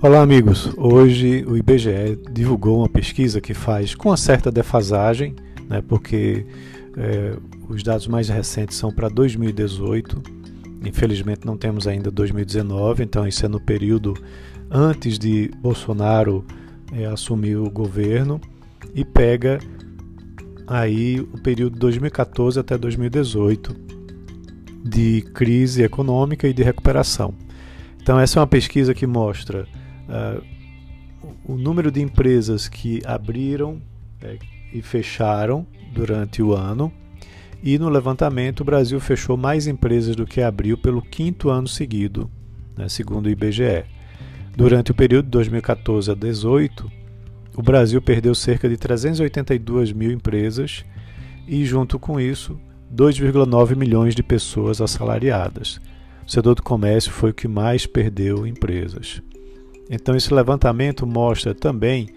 Olá, amigos. Hoje o IBGE divulgou uma pesquisa que faz com uma certa defasagem, né, porque é, os dados mais recentes são para 2018. Infelizmente, não temos ainda 2019, então isso é no período antes de Bolsonaro é, assumir o governo e pega aí o período 2014 até 2018 de crise econômica e de recuperação. Então, essa é uma pesquisa que mostra uh, o número de empresas que abriram é, e fecharam durante o ano. E no levantamento, o Brasil fechou mais empresas do que abriu pelo quinto ano seguido, né, segundo o IBGE. Durante o período de 2014 a 2018, o Brasil perdeu cerca de 382 mil empresas e, junto com isso, 2,9 milhões de pessoas assalariadas. O setor do comércio foi o que mais perdeu empresas. Então, esse levantamento mostra também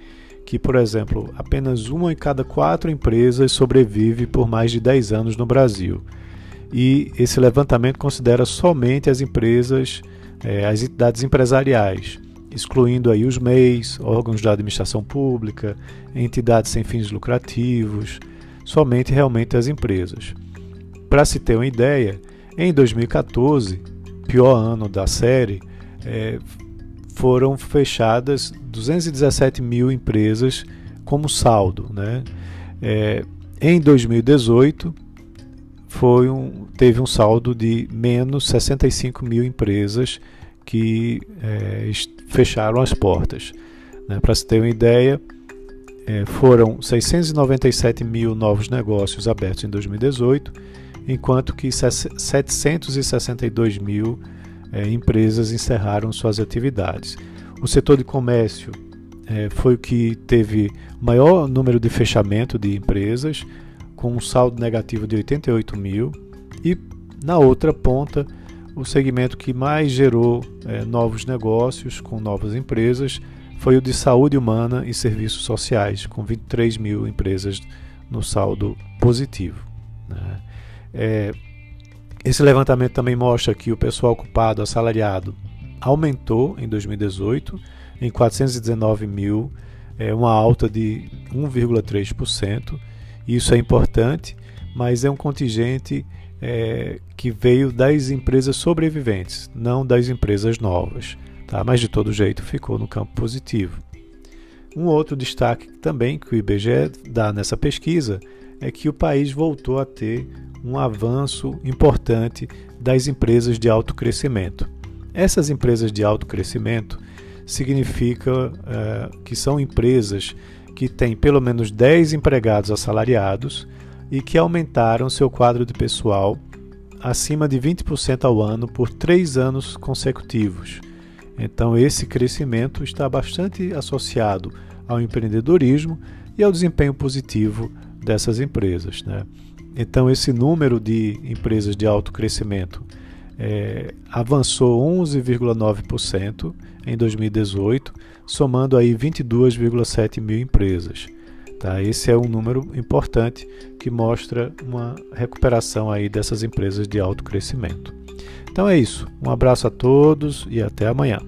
que, por exemplo, apenas uma em cada quatro empresas sobrevive por mais de 10 anos no Brasil. E esse levantamento considera somente as empresas, é, as entidades empresariais, excluindo aí os MEIs, órgãos da administração pública, entidades sem fins lucrativos, somente realmente as empresas. Para se ter uma ideia, em 2014, pior ano da série, é, foram fechadas 217 mil empresas como saldo. Né? É, em 2018, foi um, teve um saldo de menos 65 mil empresas que é, fecharam as portas. Né? Para se ter uma ideia, é, foram 697 mil novos negócios abertos em 2018, enquanto que 762 mil é, empresas encerraram suas atividades. O setor de comércio é, foi o que teve maior número de fechamento de empresas, com um saldo negativo de 88 mil, e na outra ponta, o segmento que mais gerou é, novos negócios com novas empresas foi o de saúde humana e serviços sociais, com 23 mil empresas no saldo positivo. Né? É, esse levantamento também mostra que o pessoal ocupado, assalariado, aumentou em 2018 em 419 mil, é uma alta de 1,3%. Isso é importante, mas é um contingente é, que veio das empresas sobreviventes, não das empresas novas. Tá? Mas de todo jeito ficou no campo positivo. Um outro destaque também que o IBGE dá nessa pesquisa é que o país voltou a ter um avanço importante das empresas de alto crescimento. Essas empresas de alto crescimento significa é, que são empresas que têm pelo menos 10 empregados assalariados e que aumentaram seu quadro de pessoal acima de 20% ao ano por três anos consecutivos. Então, esse crescimento está bastante associado ao empreendedorismo e ao desempenho positivo dessas empresas. Né? Então, esse número de empresas de alto crescimento é, avançou 11,9% em 2018, somando aí 22,7 mil empresas. Tá? Esse é um número importante que mostra uma recuperação aí dessas empresas de alto crescimento. Então é isso. Um abraço a todos e até amanhã.